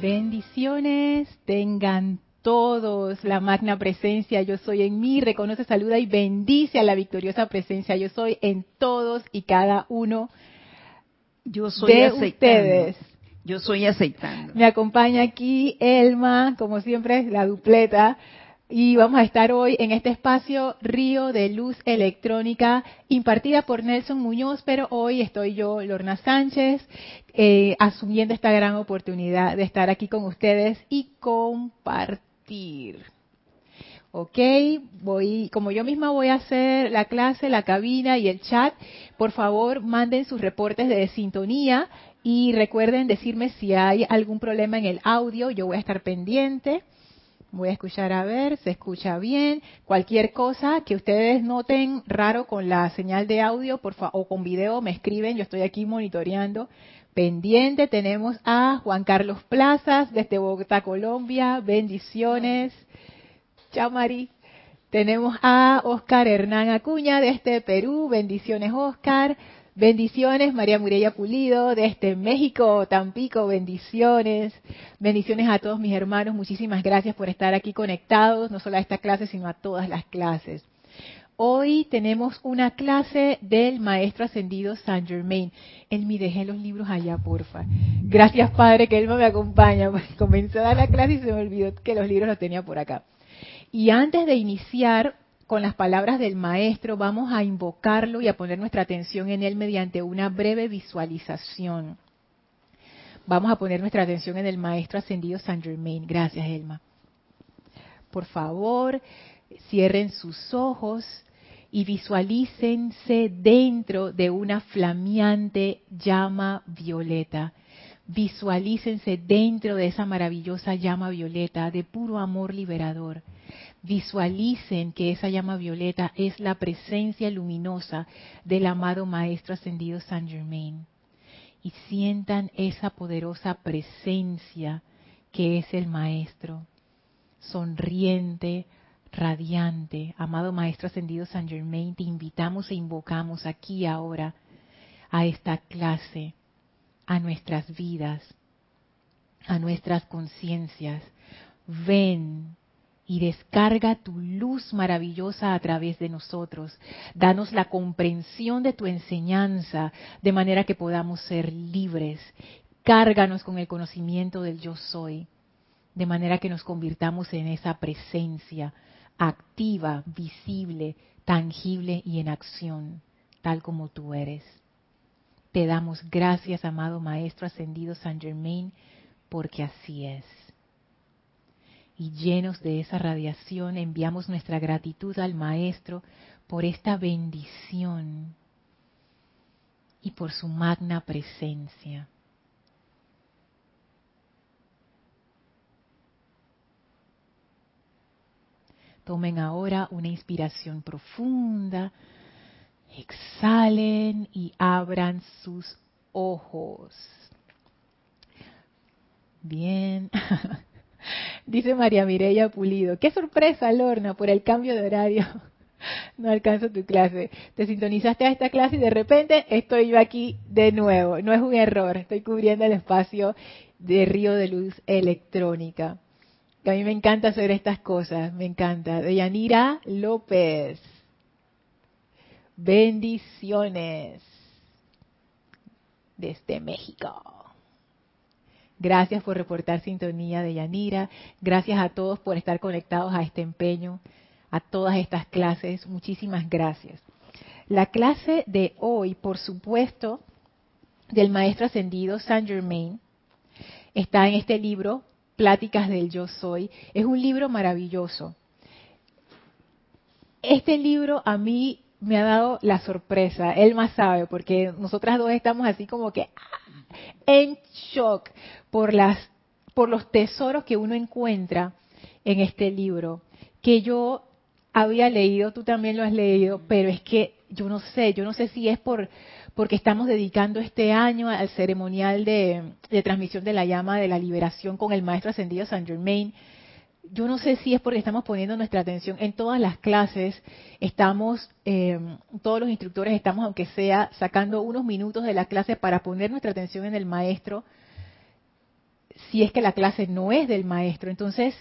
Bendiciones tengan todos la magna presencia yo soy en mí, reconoce, saluda y bendice a la victoriosa presencia yo soy en todos y cada uno yo soy de ustedes. Yo soy aceptando. Me acompaña aquí Elma, como siempre, la dupleta. Y vamos a estar hoy en este espacio Río de Luz Electrónica impartida por Nelson Muñoz, pero hoy estoy yo, Lorna Sánchez, eh, asumiendo esta gran oportunidad de estar aquí con ustedes y compartir. Ok, voy, como yo misma voy a hacer la clase, la cabina y el chat, por favor manden sus reportes de sintonía y recuerden decirme si hay algún problema en el audio, yo voy a estar pendiente. Voy a escuchar a ver, se escucha bien. Cualquier cosa que ustedes noten raro con la señal de audio por o con video, me escriben. Yo estoy aquí monitoreando. Pendiente tenemos a Juan Carlos Plazas desde Bogotá, Colombia. Bendiciones. Chao, Mari. Tenemos a Oscar Hernán Acuña desde Perú. Bendiciones, Oscar. Bendiciones, María Murella Pulido, desde México, Tampico, bendiciones. Bendiciones a todos mis hermanos, muchísimas gracias por estar aquí conectados, no solo a esta clase, sino a todas las clases. Hoy tenemos una clase del Maestro Ascendido Saint Germain. Él me dejé los libros allá, porfa. Gracias, Padre, que él me acompaña. Comenzó a dar la clase y se me olvidó que los libros los tenía por acá. Y antes de iniciar, con las palabras del maestro, vamos a invocarlo y a poner nuestra atención en él mediante una breve visualización. Vamos a poner nuestra atención en el maestro ascendido Saint Germain. Gracias, Elma. Por favor, cierren sus ojos y visualícense dentro de una flameante llama violeta. Visualícense dentro de esa maravillosa llama violeta de puro amor liberador visualicen que esa llama violeta es la presencia luminosa del amado Maestro Ascendido San Germain. Y sientan esa poderosa presencia que es el Maestro, sonriente, radiante. Amado Maestro Ascendido San Germain, te invitamos e invocamos aquí ahora a esta clase, a nuestras vidas, a nuestras conciencias. Ven, y descarga tu luz maravillosa a través de nosotros. Danos la comprensión de tu enseñanza de manera que podamos ser libres. Cárganos con el conocimiento del yo soy, de manera que nos convirtamos en esa presencia activa, visible, tangible y en acción, tal como tú eres. Te damos gracias, amado Maestro Ascendido San Germain, porque así es y llenos de esa radiación enviamos nuestra gratitud al Maestro por esta bendición y por su magna presencia. Tomen ahora una inspiración profunda, exhalen y abran sus ojos. Bien. Dice María Mireya Pulido, qué sorpresa, Lorna, por el cambio de horario. No alcanzo tu clase. Te sintonizaste a esta clase y de repente estoy yo aquí de nuevo. No es un error, estoy cubriendo el espacio de Río de Luz Electrónica. a mí me encanta hacer estas cosas, me encanta. De Yanira López. Bendiciones. Desde México. Gracias por reportar sintonía de Yanira. Gracias a todos por estar conectados a este empeño, a todas estas clases. Muchísimas gracias. La clase de hoy, por supuesto, del Maestro Ascendido Saint Germain, está en este libro, Pláticas del Yo Soy. Es un libro maravilloso. Este libro a mí me ha dado la sorpresa, él más sabe, porque nosotras dos estamos así como que en shock, por, las, por los tesoros que uno encuentra en este libro, que yo había leído, tú también lo has leído, pero es que yo no sé, yo no sé si es por porque estamos dedicando este año al ceremonial de, transmisión de la llama de la liberación con el maestro ascendido Saint Germain. Yo no sé si es porque estamos poniendo nuestra atención en todas las clases, estamos, eh, todos los instructores estamos, aunque sea, sacando unos minutos de la clase para poner nuestra atención en el maestro, si es que la clase no es del maestro. Entonces,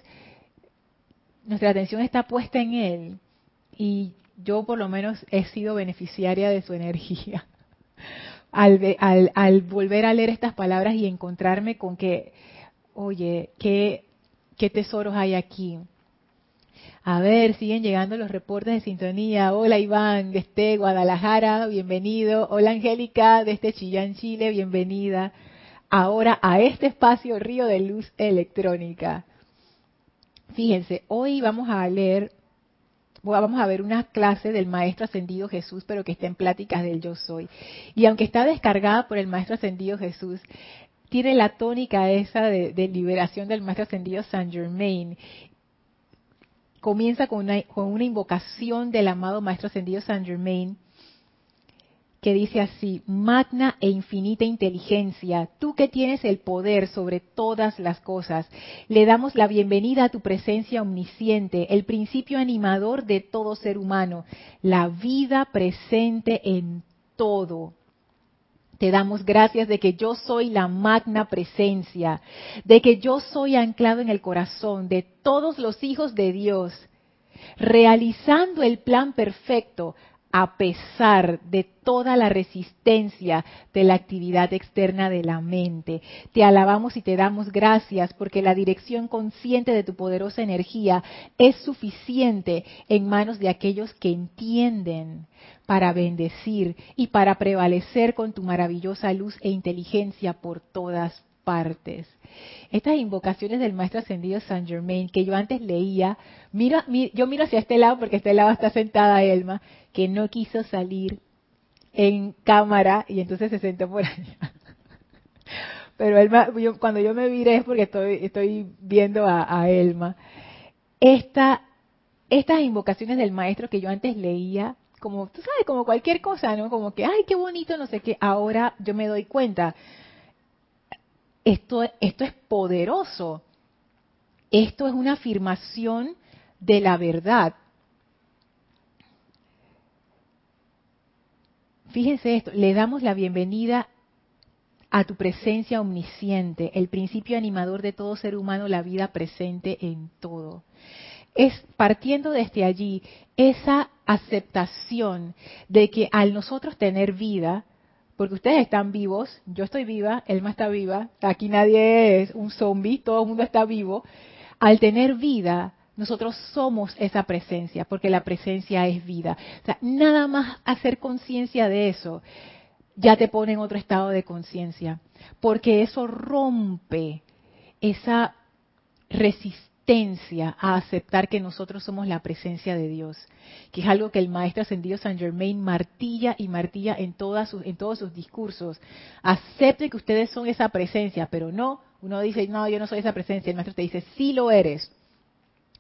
nuestra atención está puesta en él y yo por lo menos he sido beneficiaria de su energía. Al, al, al volver a leer estas palabras y encontrarme con que, oye, qué, qué tesoros hay aquí. A ver, siguen llegando los reportes de sintonía. Hola Iván, desde Guadalajara, bienvenido. Hola Angélica, desde Chillán, Chile, bienvenida. Ahora a este espacio Río de Luz Electrónica. Fíjense, hoy vamos a leer, vamos a ver una clase del Maestro Ascendido Jesús, pero que está en pláticas del Yo Soy. Y aunque está descargada por el Maestro Ascendido Jesús, tiene la tónica esa de, liberación del Maestro Ascendido Saint Germain. Comienza con una, con una invocación del amado Maestro Ascendido Saint Germain que dice así, magna e infinita inteligencia, tú que tienes el poder sobre todas las cosas, le damos la bienvenida a tu presencia omnisciente, el principio animador de todo ser humano, la vida presente en todo. Te damos gracias de que yo soy la magna presencia, de que yo soy anclado en el corazón de todos los hijos de Dios, realizando el plan perfecto a pesar de toda la resistencia de la actividad externa de la mente. Te alabamos y te damos gracias porque la dirección consciente de tu poderosa energía es suficiente en manos de aquellos que entienden para bendecir y para prevalecer con tu maravillosa luz e inteligencia por todas partes. Estas invocaciones del Maestro Ascendido Saint Germain que yo antes leía, mira, yo miro hacia este lado porque este lado está sentada Elma, que no quiso salir en cámara y entonces se sentó por allá. Pero Elma, cuando yo me viré es porque estoy, estoy viendo a, Elma. Esta, estas invocaciones del maestro que yo antes leía, como, tú sabes, como cualquier cosa, ¿no? Como que, ay, qué bonito, no sé qué. Ahora yo me doy cuenta esto, esto es poderoso. Esto es una afirmación de la verdad. Fíjense esto, le damos la bienvenida a tu presencia omnisciente, el principio animador de todo ser humano, la vida presente en todo. Es partiendo desde allí esa aceptación de que al nosotros tener vida, porque ustedes están vivos, yo estoy viva, Elma está viva, aquí nadie es un zombie, todo el mundo está vivo. Al tener vida, nosotros somos esa presencia, porque la presencia es vida. O sea, nada más hacer conciencia de eso ya te pone en otro estado de conciencia, porque eso rompe esa resistencia a aceptar que nosotros somos la presencia de Dios, que es algo que el maestro ascendido Saint Germain martilla y martilla en, todas sus, todos sus discursos. Acepte que ustedes son esa presencia, pero no, uno dice, no, yo no soy esa presencia, el maestro te dice, sí lo eres.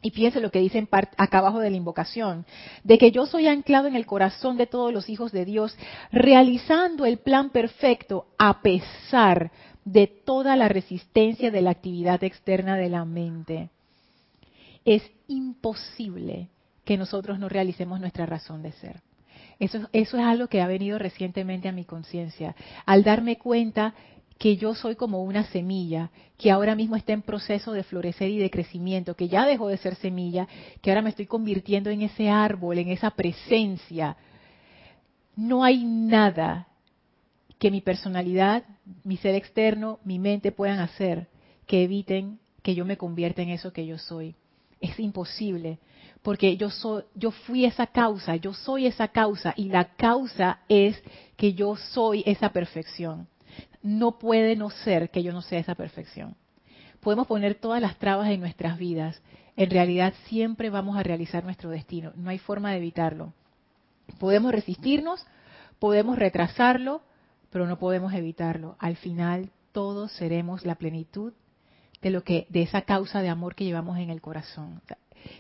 Y piense lo que dice acá abajo de la invocación, de que yo soy anclado en el corazón de todos los hijos de Dios, realizando el plan perfecto a pesar de toda la resistencia de la actividad externa de la mente es imposible que nosotros no realicemos nuestra razón de ser. Eso, eso es algo que ha venido recientemente a mi conciencia. Al darme cuenta que yo soy como una semilla que ahora mismo está en proceso de florecer y de crecimiento, que ya dejó de ser semilla, que ahora me estoy convirtiendo en ese árbol, en esa presencia. No hay nada que mi personalidad, mi ser externo, mi mente puedan hacer que eviten que yo me convierta en eso que yo soy es imposible, porque yo soy, yo fui esa causa, yo soy esa causa y la causa es que yo soy esa perfección. No puede no ser que yo no sea esa perfección. Podemos poner todas las trabas en nuestras vidas, en realidad siempre vamos a realizar nuestro destino, no hay forma de evitarlo. Podemos resistirnos, podemos retrasarlo, pero no podemos evitarlo. Al final todos seremos la plenitud de lo que de esa causa de amor que llevamos en el corazón.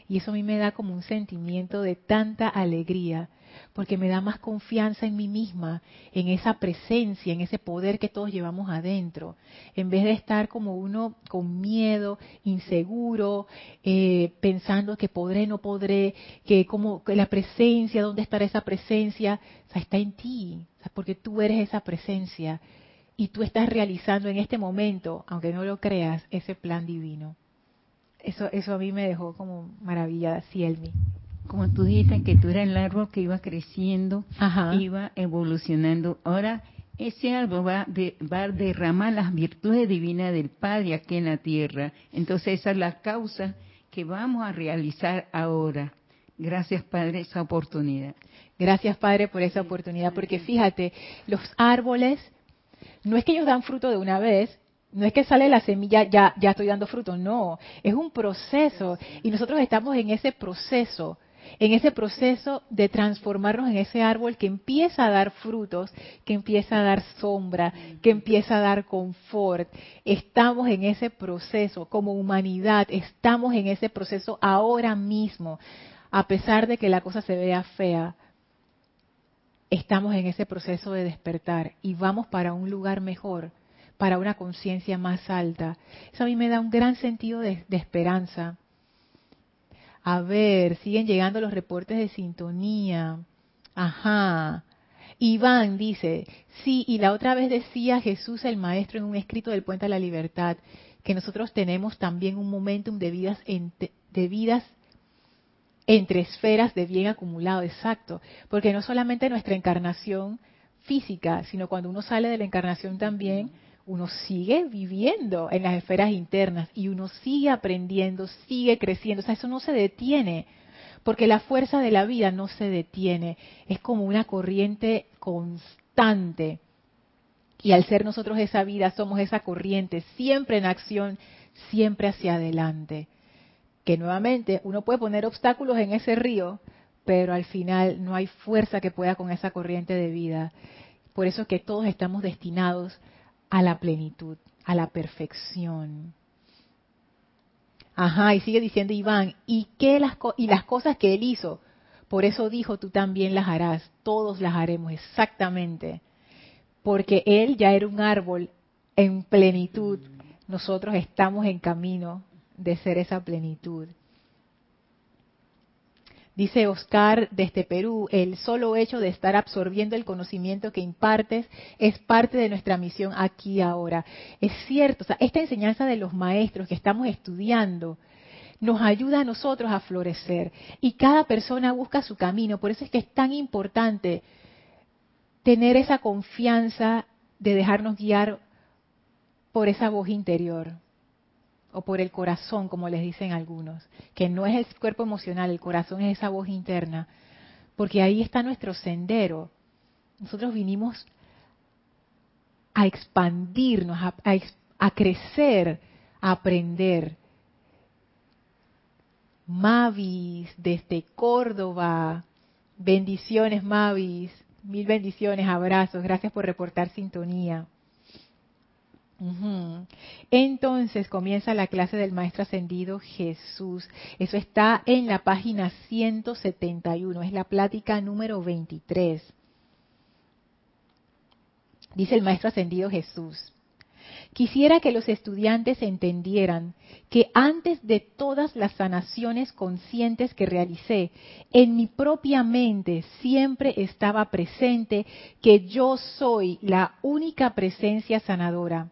Y eso a mí me da como un sentimiento de tanta alegría, porque me da más confianza en mí misma, en esa presencia, en ese poder que todos llevamos adentro, en vez de estar como uno con miedo, inseguro, eh, pensando que podré, no podré, que como que la presencia, ¿dónde estará esa presencia? Está en ti, porque tú eres esa presencia y tú estás realizando en este momento, aunque no lo creas, ese plan divino. Eso, eso a mí me dejó como maravillada, Cielmi. Como tú dijiste que tú eras el árbol que iba creciendo, iba evolucionando. Ahora ese árbol va, va a derramar las virtudes divinas del Padre aquí en la tierra. Entonces esa es la causa que vamos a realizar ahora. Gracias, Padre, esa oportunidad. Gracias, Padre, por esa oportunidad, porque fíjate, los árboles, no es que ellos dan fruto de una vez, no es que sale la semilla, ya, ya estoy dando fruto, no, es un proceso y nosotros estamos en ese proceso en ese proceso de transformarnos en ese árbol que empieza a dar frutos, que empieza a dar sombra, que empieza a dar confort. Estamos en ese proceso, como humanidad, estamos en ese proceso ahora mismo, a pesar de que la cosa se vea fea. Estamos en ese proceso de despertar y vamos para un lugar mejor, para una conciencia más alta. Eso a mí me da un gran sentido de, esperanza a ver, siguen llegando los reportes de sintonía. Ajá. Iván dice, sí, y la otra vez decía Jesús el Maestro en un escrito del Puente a la Libertad, que nosotros tenemos también un momentum de vidas, de vidas entre esferas de bien acumulado, exacto, porque no solamente nuestra encarnación física, sino cuando uno sale de la encarnación también, uno sigue viviendo en las esferas internas y uno sigue aprendiendo, sigue creciendo. O sea, eso no se detiene, porque la fuerza de la vida no se detiene. Es como una corriente constante. Y al ser nosotros esa vida, somos esa corriente, siempre en acción, siempre hacia adelante. Que nuevamente uno puede poner obstáculos en ese río, pero al final no hay fuerza que pueda con esa corriente de vida. Por eso es que todos estamos destinados a la plenitud, a la perfección. Ajá, y sigue diciendo Iván, ¿y, qué las, y las cosas que él hizo? Por eso dijo, tú también las harás, todos las haremos exactamente. Porque él ya era un árbol en plenitud, nosotros estamos en camino de ser esa plenitud. Dice Oscar desde Perú, el solo hecho de estar absorbiendo el conocimiento que impartes es parte de nuestra misión aquí ahora. Es cierto, esta enseñanza de los maestros que estamos estudiando nos ayuda a nosotros a florecer y cada persona busca su camino. Por eso es que es tan importante tener esa confianza de dejarnos guiar por esa voz interior o por el corazón, como les dicen algunos, que no es el cuerpo emocional, el corazón es esa voz interna, porque ahí está nuestro sendero. Nosotros vinimos a expandirnos, a, crecer, a aprender. Mavis, desde Córdoba, bendiciones Mavis, mil bendiciones, abrazos, gracias por reportar sintonía. Entonces comienza la clase del Maestro Ascendido Jesús. Eso está en la página 171, es la plática número 23. Dice el Maestro Ascendido Jesús. Quisiera que los estudiantes entendieran que antes de todas las sanaciones conscientes que realicé, en mi propia mente siempre estaba presente que yo soy la única presencia sanadora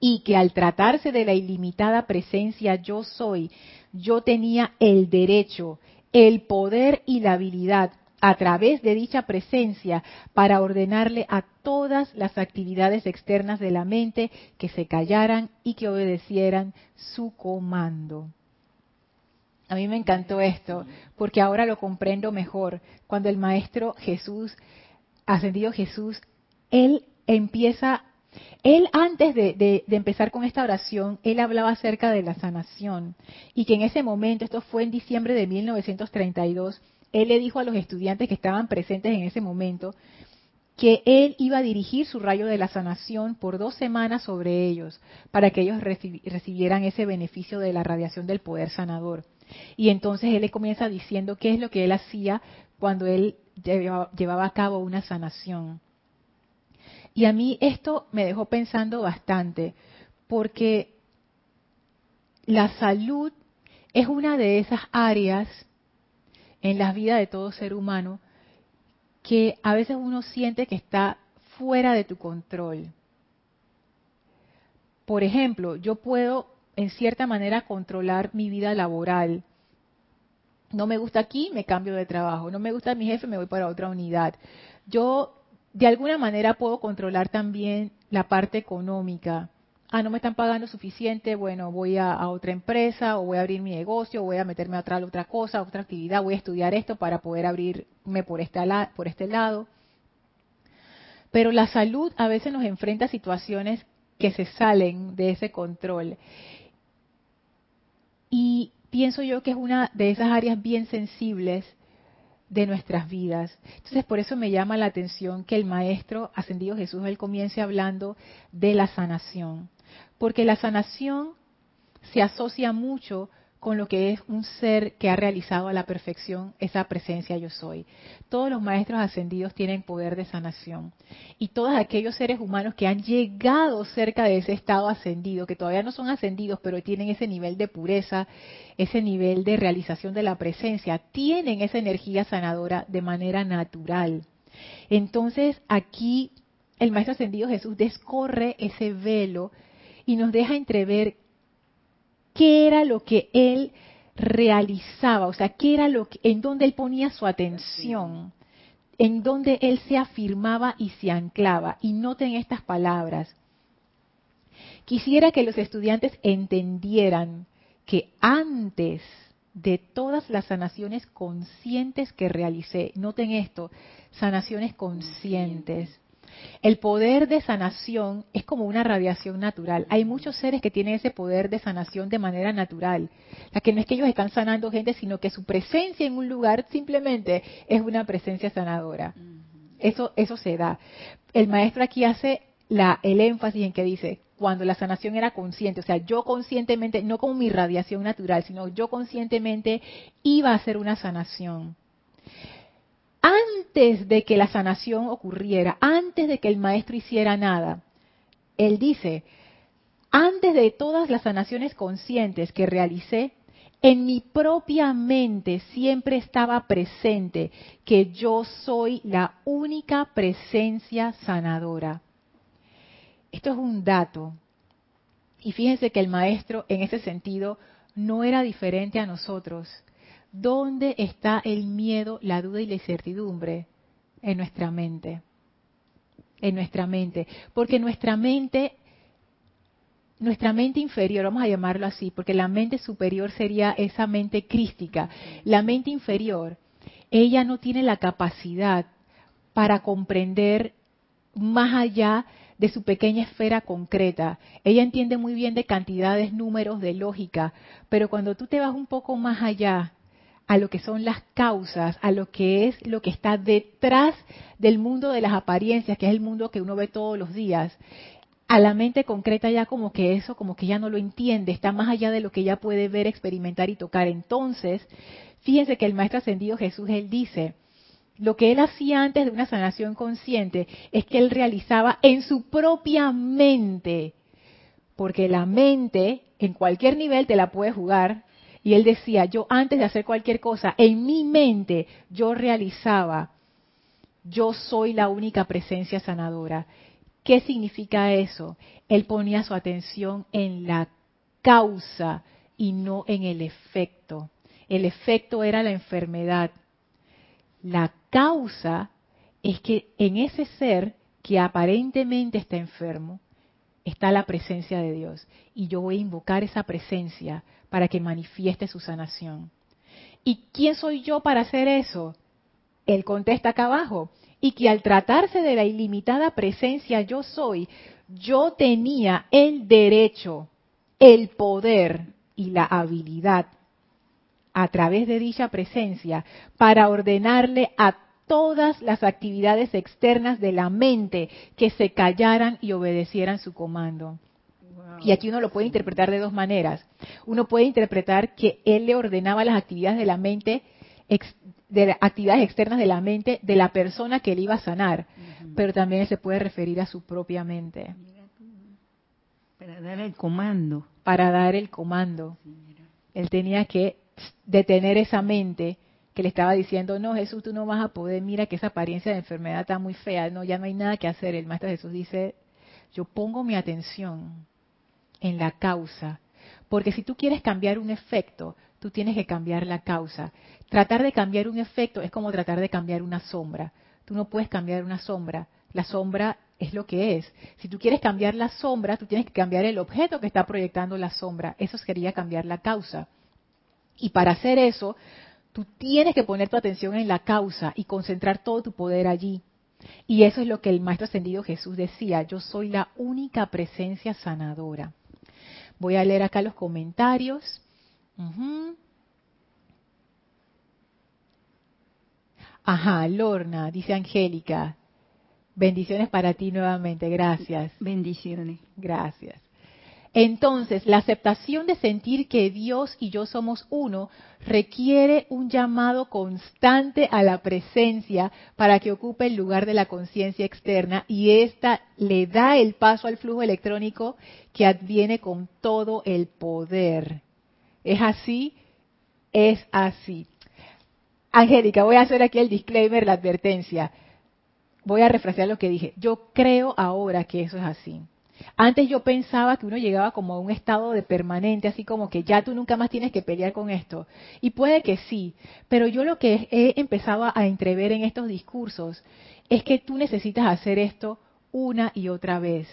y que al tratarse de la ilimitada presencia yo soy, yo tenía el derecho, el poder y la habilidad a través de dicha presencia para ordenarle a todas las actividades externas de la mente que se callaran y que obedecieran su comando. A mí me encantó esto, porque ahora lo comprendo mejor. Cuando el Maestro Jesús, ascendido Jesús, él empieza él antes de, empezar con esta oración, él hablaba acerca de la sanación y que en ese momento, esto fue en diciembre de 1932, él le dijo a los estudiantes que estaban presentes en ese momento que él iba a dirigir su rayo de la sanación por dos semanas sobre ellos, para que ellos recibieran ese beneficio de la radiación del poder sanador. Y entonces él le comienza diciendo qué es lo que él hacía cuando él llevaba a cabo una sanación. Y a mí esto me dejó pensando bastante, porque la salud es una de esas áreas en la vida de todo ser humano que a veces uno siente que está fuera de tu control. Por ejemplo, yo puedo en cierta manera controlar mi vida laboral. No me gusta aquí, me cambio de trabajo. No me gusta mi jefe, me voy para otra unidad. Yo de alguna manera puedo controlar también la parte económica. Ah, no me están pagando suficiente, bueno, voy a, otra empresa o voy a abrir mi negocio, voy a meterme a otra, otra cosa, otra actividad, voy a estudiar esto para poder abrirme por por este lado. Pero la salud a veces nos enfrenta a situaciones que se salen de ese control. Y pienso yo que es una de esas áreas bien sensibles de nuestras vidas. Entonces, por eso me llama la atención que el Maestro Ascendido Jesús, él comience hablando de la sanación. Porque la sanación se asocia mucho con lo que es un ser que ha realizado a la perfección esa presencia yo soy. Todos los maestros ascendidos tienen poder de sanación. Y todos aquellos seres humanos que han llegado cerca de ese estado ascendido, que todavía no son ascendidos, pero tienen ese nivel de pureza, ese nivel de realización de la presencia, tienen esa energía sanadora de manera natural. Entonces aquí el Maestro Ascendido Jesús descorre ese velo y nos deja entrever qué era lo que él realizaba, o sea, qué era lo que, en donde él ponía su atención, en donde él se afirmaba y se anclaba. Y noten estas palabras. Quisiera que los estudiantes entendieran que antes de todas las sanaciones conscientes que realicé, noten esto, sanaciones conscientes, el poder de sanación es como una radiación natural. Hay muchos seres que tienen ese poder de sanación de manera natural. La que no es que ellos están sanando gente, sino que su presencia en un lugar simplemente es una presencia sanadora. Eso, eso se da. El maestro aquí hace la, el énfasis en que dice, cuando la sanación era consciente, o sea, yo conscientemente, no como mi radiación natural, sino yo conscientemente iba a hacer una sanación antes de que la sanación ocurriera, antes de que el maestro hiciera nada, él dice, antes de todas las sanaciones conscientes que realicé, en mi propia mente siempre estaba presente que yo soy la única presencia sanadora. Esto es un dato. Y fíjense que el maestro en ese sentido no era diferente a nosotros. ¿Dónde está el miedo, la duda y la incertidumbre? En nuestra mente. En nuestra mente. Porque nuestra mente, nuestra mente inferior, vamos a llamarlo así, porque la mente superior sería esa mente crística. La mente inferior, ella no tiene la capacidad para comprender más allá de su pequeña esfera concreta. Ella entiende muy bien de cantidades, números, de lógica, pero cuando tú te vas un poco más allá a lo que son las causas, a lo que es lo que está detrás del mundo de las apariencias, que es el mundo que uno ve todos los días. A la mente concreta ya como que eso, como que ya no lo entiende, está más allá de lo que ya puede ver, experimentar y tocar. Entonces, fíjense que el Maestro Ascendido Jesús, él dice, lo que él hacía antes de una sanación consciente es que él realizaba en su propia mente, porque la mente en cualquier nivel te la puede jugar, y él decía, yo antes de hacer cualquier cosa, en mi mente yo realizaba, yo soy la única presencia sanadora. ¿Qué significa eso? Él ponía su atención en la causa y no en el efecto. El efecto era la enfermedad. La causa es que en ese ser que aparentemente está enfermo, está la presencia de Dios. Y yo voy a invocar esa presencia para que manifieste su sanación. ¿Y quién soy yo para hacer eso? Él contesta acá abajo. Y que al tratarse de la ilimitada presencia yo soy, yo tenía el derecho, el poder y la habilidad a través de dicha presencia para ordenarle a todas las actividades externas de la mente que se callaran y obedecieran su comando. Y aquí uno lo puede interpretar de dos maneras. Uno puede interpretar que él le ordenaba las actividades de la mente, de actividades externas de la mente de la persona que él iba a sanar, pero también se puede referir a su propia mente. Para dar el comando. Para dar el comando. él tenía que detener esa mente que le estaba diciendo, no, Jesús, tú no vas a poder, mira que esa apariencia de enfermedad está muy fea, no, ya no hay nada que hacer. El Maestro Jesús dice, yo pongo mi atención en la causa, porque si tú quieres cambiar un efecto, tú tienes que cambiar la causa. Tratar de cambiar un efecto es como tratar de cambiar una sombra. Tú no puedes cambiar una sombra. La sombra es lo que es. Si tú quieres cambiar la sombra, tú tienes que cambiar el objeto que está proyectando la sombra. Eso sería cambiar la causa. Y para hacer eso, tú tienes que poner tu atención en la causa y concentrar todo tu poder allí. Y eso es lo que el Maestro Ascendido Jesús decía, yo soy la única presencia sanadora. Voy a leer acá los comentarios. Ajá, Lorna, dice Angélica. Bendiciones para ti nuevamente, gracias. Bendiciones. Gracias. Entonces, la aceptación de sentir que Dios y yo somos uno requiere un llamado constante a la presencia para que ocupe el lugar de la conciencia externa y ésta le da el paso al flujo electrónico que adviene con todo el poder. ¿Es así? Es así. Angélica, voy a hacer aquí el disclaimer, la advertencia. Voy a refrasear lo que dije. Yo creo ahora que eso es así. Antes yo pensaba que uno llegaba como a un estado de permanente, así como que ya tú nunca más tienes que pelear con esto. Y puede que sí, pero yo lo que he empezado a entrever en estos discursos es que tú necesitas hacer esto una y otra vez.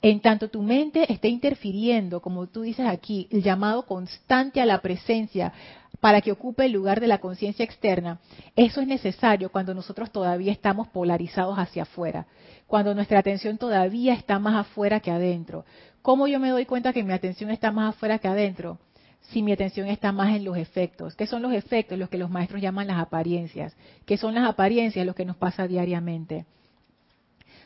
En tanto tu mente esté interfiriendo, como tú dices aquí, el llamado constante a la presencia para que ocupe el lugar de la conciencia externa, eso es necesario cuando nosotros todavía estamos polarizados hacia afuera, cuando nuestra atención todavía está más afuera que adentro. ¿Cómo yo me doy cuenta que mi atención está más afuera que adentro? Si mi atención está más en los efectos. ¿Qué son los efectos? Los que los maestros llaman las apariencias. ¿Qué son las apariencias? Lo que nos pasa diariamente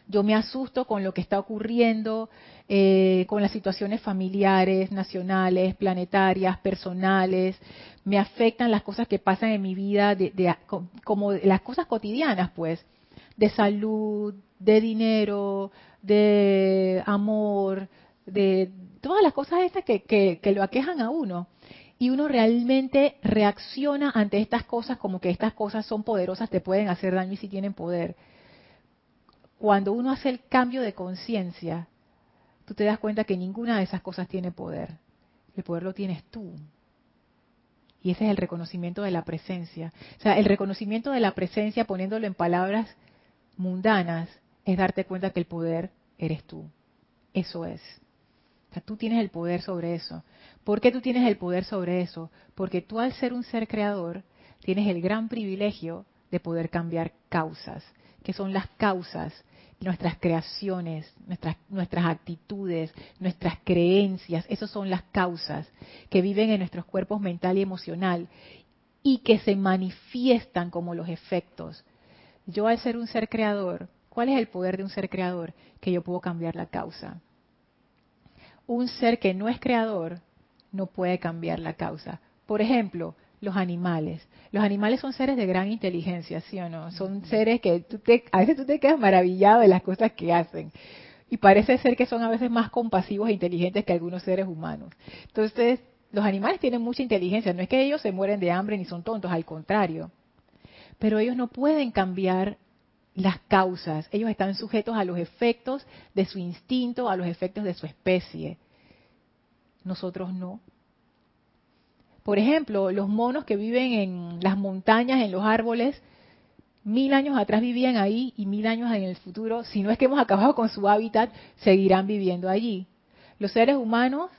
yo me asusto con lo que está ocurriendo, eh, con las situaciones familiares, nacionales, planetarias, personales, me afectan las cosas que pasan en mi vida, como las cosas cotidianas, pues, de salud, de dinero, de amor, de todas las cosas estas que, que lo aquejan a uno. Y uno realmente reacciona ante estas cosas como que estas cosas son poderosas, te pueden hacer daño y si tienen poder cuando uno hace el cambio de conciencia, tú te das cuenta que ninguna de esas cosas tiene poder. El poder lo tienes tú. Y ese es el reconocimiento de la presencia. O sea, el reconocimiento de la presencia, poniéndolo en palabras mundanas, es darte cuenta que el poder eres tú. Eso es. O sea, tú tienes el poder sobre eso. ¿Por qué tú tienes el poder sobre eso? Porque tú al ser un ser creador, tienes el gran privilegio de poder cambiar causas, que son las causas nuestras creaciones, nuestras, nuestras actitudes, nuestras creencias, esas son las causas que viven en nuestros cuerpos mental y emocional y que se manifiestan como los efectos. Yo al ser un ser creador, ¿cuál es el poder de un ser creador? Que yo puedo cambiar la causa. Un ser que no es creador no puede cambiar la causa. Por ejemplo, los animales. Los animales son seres de gran inteligencia, ¿sí o no? Son seres que tú te, a veces tú te quedas maravillado de las cosas que hacen. Y parece ser que son a veces más compasivos e inteligentes que algunos seres humanos. Entonces, los animales tienen mucha inteligencia. No es que ellos se mueren de hambre ni son tontos, al contrario. Pero ellos no pueden cambiar las causas. Ellos están sujetos a los efectos de su instinto, a los efectos de su especie. Nosotros no. Por ejemplo, los monos que viven en las montañas, en los árboles, mil años atrás vivían ahí y mil años en el futuro, si no es que hemos acabado con su hábitat, seguirán viviendo allí. Los seres humanos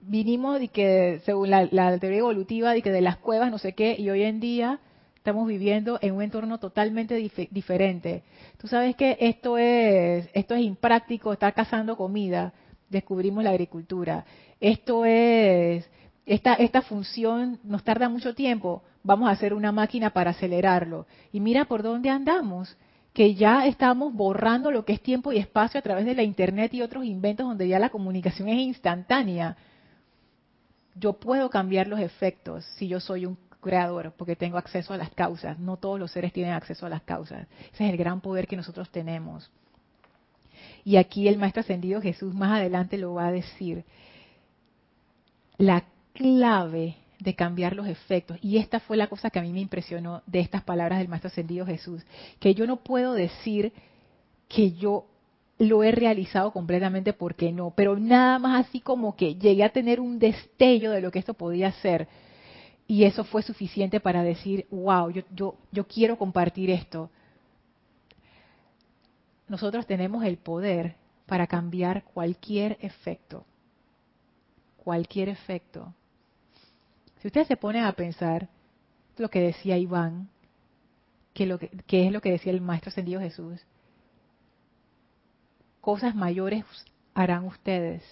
vinimos de que, según la, teoría evolutiva, de que de las cuevas, no sé qué, y hoy en día estamos viviendo en un entorno totalmente diferente. Tú sabes que esto es, esto es impráctico, estar cazando comida, descubrimos la agricultura. Esto es esta, esta función nos tarda mucho tiempo, vamos a hacer una máquina para acelerarlo. Y mira por dónde andamos, que ya estamos borrando lo que es tiempo y espacio a través de la Internet y otros inventos donde ya la comunicación es instantánea. Yo puedo cambiar los efectos si yo soy un creador, porque tengo acceso a las causas. No todos los seres tienen acceso a las causas. Ese es el gran poder que nosotros tenemos. Y aquí el Maestro Ascendido Jesús más adelante lo va a decir. La clave de cambiar los efectos. Y esta fue la cosa que a mí me impresionó de estas palabras del Maestro Ascendido Jesús, que yo no puedo decir que yo lo he realizado completamente porque no, pero nada más así como que llegué a tener un destello de lo que esto podía ser. Y eso fue suficiente para decir, wow, yo, yo, yo quiero compartir esto. Nosotros tenemos el poder para cambiar cualquier efecto. Cualquier efecto. Si ustedes se ponen a pensar lo que decía Iván, que, lo que, que es lo que decía el Maestro Ascendido Jesús, cosas mayores harán ustedes.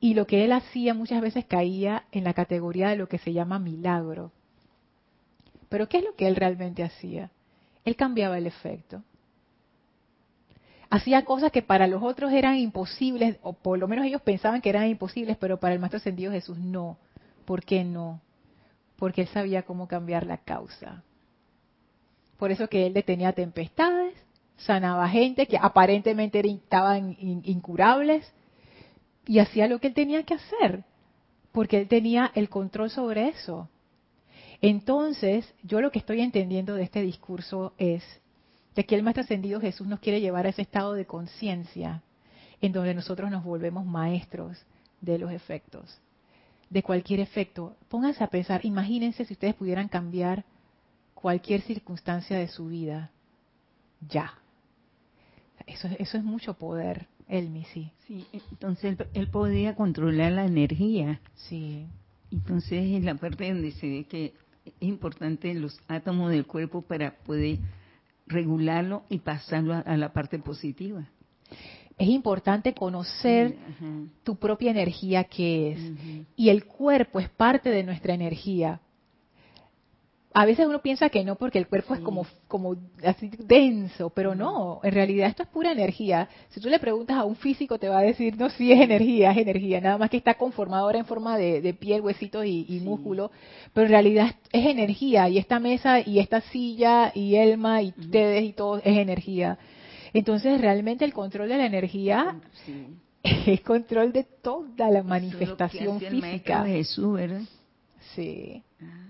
Y lo que él hacía muchas veces caía en la categoría de lo que se llama milagro. Pero ¿qué es lo que él realmente hacía? Él cambiaba el efecto. Hacía cosas que para los otros eran imposibles, o por lo menos ellos pensaban que eran imposibles, pero para el Maestro Ascendido Jesús no. ¿Por qué no? Porque él sabía cómo cambiar la causa. Por eso que él detenía tempestades, sanaba gente que aparentemente estaban incurables y hacía lo que él tenía que hacer, porque él tenía el control sobre eso. Entonces, yo lo que estoy entendiendo de este discurso es de que el Maestro Ascendido Jesús nos quiere llevar a ese estado de conciencia en donde nosotros nos volvemos maestros de los efectos, de cualquier efecto. Pónganse a pensar, imagínense si ustedes pudieran cambiar cualquier circunstancia de su vida, ya. Eso, eso es mucho poder, Elmi, sí. Sí, entonces él, podía controlar la energía. Sí. Entonces en la parte donde se ve que es importante los átomos del cuerpo para poder regularlo y pasarlo a, la parte positiva. Es importante conocer tu propia energía que es. Y el cuerpo es parte de nuestra energía a veces uno piensa que no porque el cuerpo es como, como así denso, pero no, en realidad esto es pura energía. Si tú le preguntas a un físico te va a decir, no, sí es energía, es energía, nada más que está conformado ahora en forma de, piel, huesitos y, músculo, pero en realidad es energía y esta mesa y esta silla y Elma y ustedes y todo es energía. Entonces realmente el control de la energía es control de toda la manifestación física. de Jesús, ¿verdad? Sí. Ah.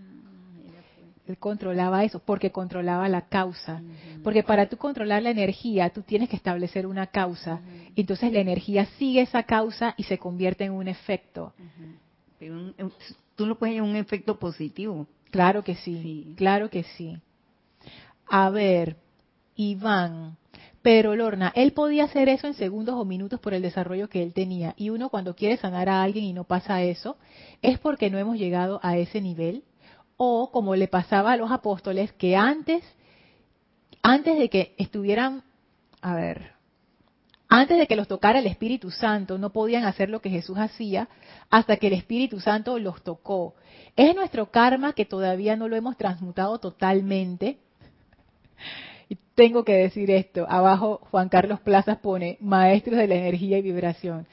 Él controlaba eso porque controlaba la causa. Porque para tú controlar la energía, tú tienes que establecer una causa. entonces la energía sigue esa causa y se convierte en un efecto. tú lo puedes un efecto positivo. Claro que sí, claro que sí. A ver, Iván, pero Lorna, él podía hacer eso en segundos o minutos por el desarrollo que él tenía. Y uno cuando quiere sanar a alguien y no pasa eso, es porque no hemos llegado a ese nivel o como le pasaba a los apóstoles que antes antes de que estuvieran a ver antes de que los tocara el Espíritu Santo no podían hacer lo que Jesús hacía hasta que el Espíritu Santo los tocó. Es nuestro karma que todavía no lo hemos transmutado totalmente. Y tengo que decir esto, abajo Juan Carlos Plazas pone maestros de la energía y vibración.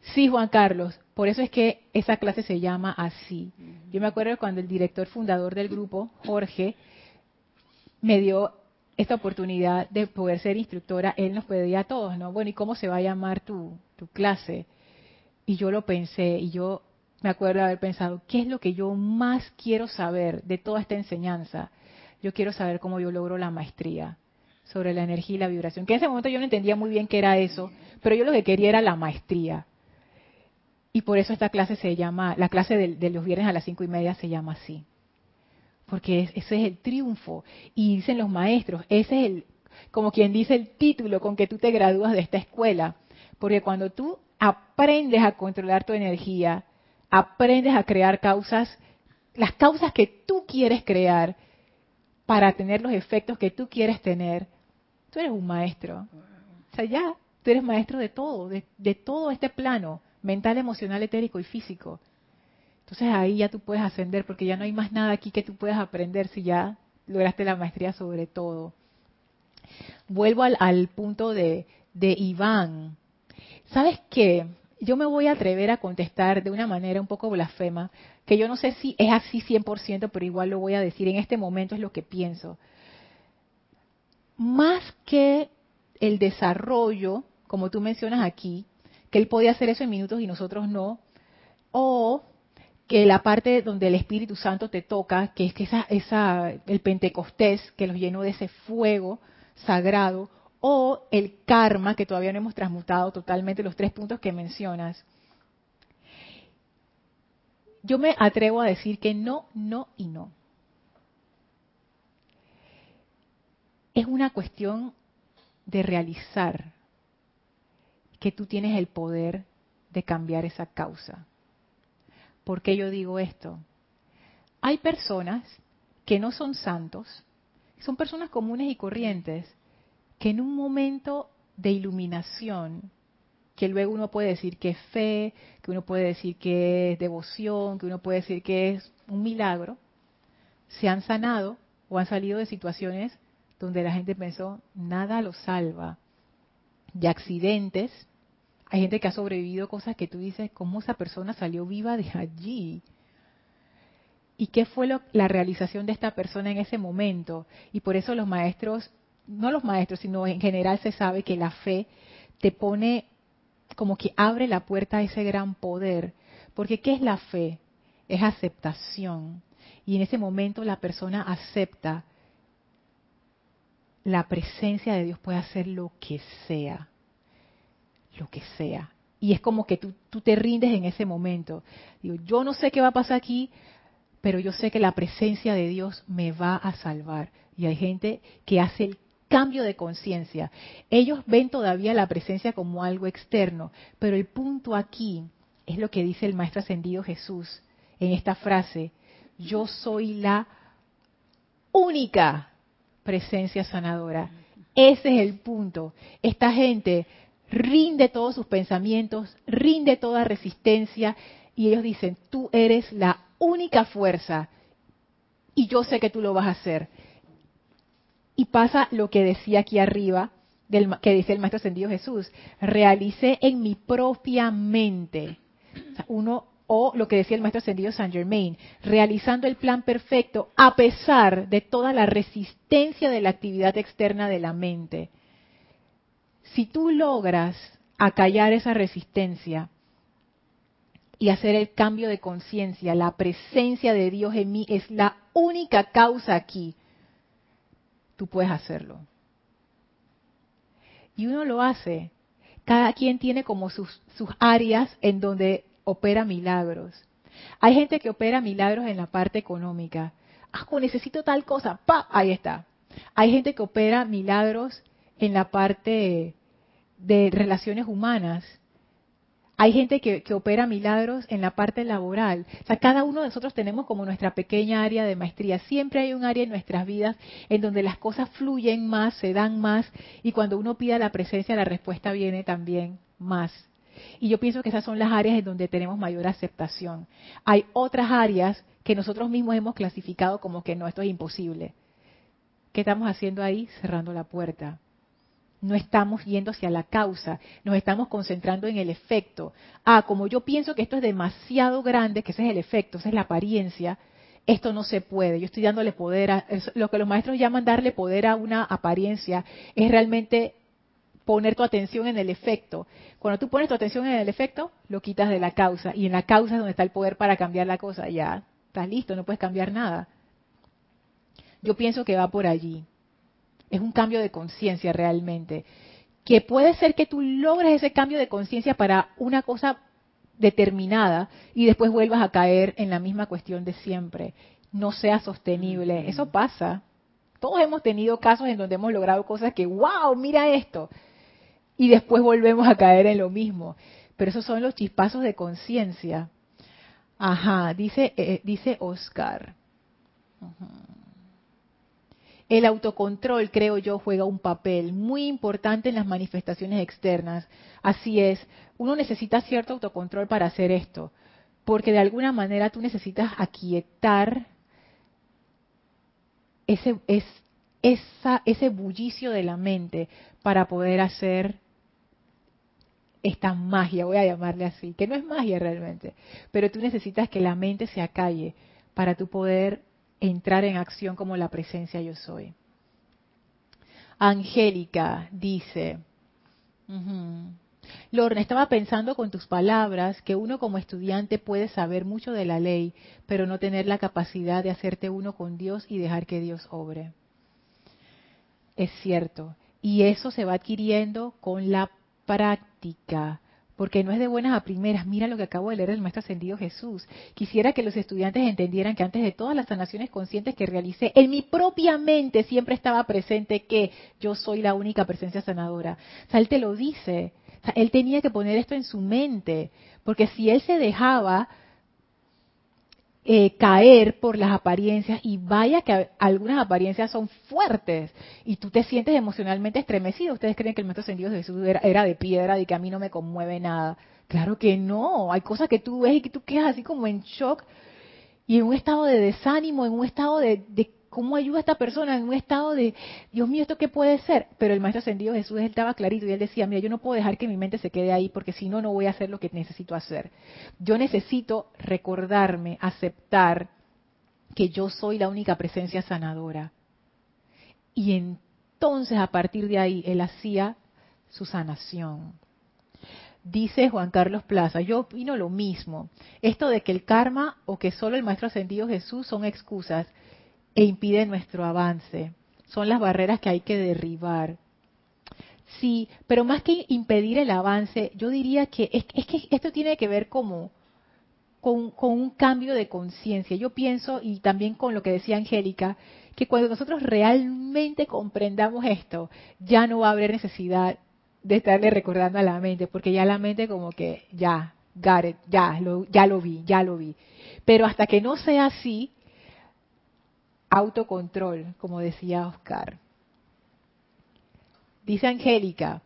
Sí, Juan Carlos, por eso es que esa clase se llama así. Yo me acuerdo cuando el director fundador del grupo, Jorge, me dio esta oportunidad de poder ser instructora, él nos pedía a todos, ¿no? Bueno, ¿y cómo se va a llamar tu, tu clase? Y yo lo pensé, y yo me acuerdo de haber pensado, ¿qué es lo que yo más quiero saber de toda esta enseñanza? Yo quiero saber cómo yo logro la maestría sobre la energía y la vibración. Que en ese momento yo no entendía muy bien qué era eso, pero yo lo que quería era la maestría. Y por eso esta clase se llama, la clase de, los viernes a las cinco y media se llama así. Porque ese es el triunfo. Y dicen los maestros, ese es el, como quien dice el título con que tú te gradúas de esta escuela. Porque cuando tú aprendes a controlar tu energía, aprendes a crear causas, las causas que tú quieres crear para tener los efectos que tú quieres tener, tú eres un maestro. O sea, ya, tú eres maestro de todo, de todo este plano mental, emocional, etérico y físico. Entonces ahí ya tú puedes ascender porque ya no hay más nada aquí que tú puedas aprender si ya lograste la maestría sobre todo. Vuelvo al, punto de, de Iván. ¿Sabes qué? Yo me voy a atrever a contestar de una manera un poco blasfema, que yo no sé si es así 100%, pero igual lo voy a decir. En este momento es lo que pienso. Más que el desarrollo, como tú mencionas aquí, que él podía hacer eso en minutos y nosotros no, o que la parte donde el Espíritu Santo te toca, que es que esa, el Pentecostés que los llenó de ese fuego sagrado, o el karma, que todavía no hemos transmutado totalmente los tres puntos que mencionas. Yo me atrevo a decir que no, no y no. Es una cuestión de realizar que tú tienes el poder de cambiar esa causa. ¿Por qué yo digo esto? Hay personas que no son santos, son personas comunes y corrientes, que en un momento de iluminación, que luego uno puede decir que es fe, que uno puede decir que es devoción, que uno puede decir que es un milagro, se han sanado o han salido de situaciones donde la gente pensó, nada lo salva, de accidentes, hay gente que ha sobrevivido cosas que tú dices, ¿cómo esa persona salió viva de allí? ¿Y qué fue la realización de esta persona en ese momento? Y por eso los maestros, no los maestros, sino en general se sabe que la fe te pone como que abre la puerta a ese gran poder. Porque ¿qué es la fe? Es aceptación. Y en ese momento la persona acepta la presencia de Dios puede hacer lo que sea lo que sea. Y es como que tú, tú te rindes en ese momento. Digo, yo no sé qué va a pasar aquí, pero yo sé que la presencia de Dios me va a salvar. Y hay gente que hace el cambio de conciencia. Ellos ven todavía la presencia como algo externo, pero el punto aquí es lo que dice el Maestro Ascendido Jesús en esta frase, yo soy la única presencia sanadora. Ese es el punto. Esta gente rinde todos sus pensamientos, rinde toda resistencia y ellos dicen, tú eres la única fuerza y yo sé que tú lo vas a hacer. Y pasa lo que decía aquí arriba, del, que dice el Maestro Ascendido Jesús, realicé en mi propia mente. uno, o lo que decía el Maestro Ascendido Saint Germain, realizando el plan perfecto a pesar de toda la resistencia de la actividad externa de la mente si tú logras acallar esa resistencia y hacer el cambio de conciencia, la presencia de Dios en mí es la única causa aquí, tú puedes hacerlo. Y uno lo hace. Cada quien tiene como sus, sus áreas en donde opera milagros. Hay gente que opera milagros en la parte económica. Ah, necesito tal cosa, pa, ahí está. Hay gente que opera milagros en la parte de relaciones humanas. Hay gente que, opera milagros en la parte laboral. O sea, cada uno de nosotros tenemos como nuestra pequeña área de maestría. Siempre hay un área en nuestras vidas en donde las cosas fluyen más, se dan más, y cuando uno pida la presencia, la respuesta viene también más. Y yo pienso que esas son las áreas en donde tenemos mayor aceptación. Hay otras áreas que nosotros mismos hemos clasificado como que no, esto es imposible. ¿Qué estamos haciendo ahí? Cerrando la puerta no estamos yendo hacia la causa, nos estamos concentrando en el efecto. Ah, como yo pienso que esto es demasiado grande, que ese es el efecto, esa es la apariencia, esto no se puede. Yo estoy dándole poder a lo que los maestros llaman darle poder a una apariencia es realmente poner tu atención en el efecto. Cuando tú pones tu atención en el efecto, lo quitas de la causa y en la causa es donde está el poder para cambiar la cosa. Ya, estás listo, no puedes cambiar nada. Yo pienso que va por allí. Es un cambio de conciencia realmente. Que puede ser que tú logres ese cambio de conciencia para una cosa determinada y después vuelvas a caer en la misma cuestión de siempre. No sea sostenible. Eso pasa. Todos hemos tenido casos en donde hemos logrado cosas que, wow, mira esto. Y después volvemos a caer en lo mismo. Pero esos son los chispazos de conciencia. Ajá, dice, eh, dice Oscar. El autocontrol, creo yo, juega un papel muy importante en las manifestaciones externas. Así es, uno necesita cierto autocontrol para hacer esto, porque de alguna manera tú necesitas aquietar ese, ese bullicio de la mente para poder hacer esta magia, voy a llamarle así, que no es magia realmente, pero tú necesitas que la mente se acalle para tú poder entrar en acción como la presencia yo soy. Angélica dice, Lorna, estaba pensando con tus palabras que uno como estudiante puede saber mucho de la ley, pero no tener la capacidad de hacerte uno con Dios y dejar que Dios obre. Es cierto. Y eso se va adquiriendo con la práctica porque no es de buenas a primeras. Mira lo que acabo de leer del Maestro Ascendido Jesús. Quisiera que los estudiantes entendieran que antes de todas las sanaciones conscientes que realicé, en mi propia mente siempre estaba presente que yo soy la única presencia sanadora. O sea, él te lo dice. O sea, él tenía que poner esto en su mente, porque si él se dejaba eh, caer por las apariencias y vaya que algunas apariencias son fuertes y tú te sientes emocionalmente estremecido. Ustedes creen que el maestro ascendido de Jesús era, de piedra y que a mí no me conmueve nada. Claro que no, hay cosas que tú ves y que tú quedas así como en shock y en un estado de desánimo, en un estado de ¿Cómo ayuda a esta persona en un estado de, Dios mío, ¿esto qué puede ser? Pero el Maestro Ascendido Jesús estaba clarito y él decía, mira, yo no puedo dejar que mi mente se quede ahí porque si no, no voy a hacer lo que necesito hacer. Yo necesito recordarme, aceptar que yo soy la única presencia sanadora. Y entonces a partir de ahí él hacía su sanación. Dice Juan Carlos Plaza, yo opino lo mismo. Esto de que el karma o que solo el Maestro Ascendido Jesús son excusas e impide nuestro avance. Son las barreras que hay que derribar. Sí, pero más que impedir el avance, yo diría que es, que esto tiene que ver como con, con un cambio de conciencia. Yo pienso, y también con lo que decía Angélica, que cuando nosotros realmente comprendamos esto, ya no va a haber necesidad de estarle recordando a la mente, porque ya la mente como que ya, got it, ya lo, ya lo vi, ya lo vi. Pero hasta que no sea así, autocontrol, como decía Oscar. Dice Angélica,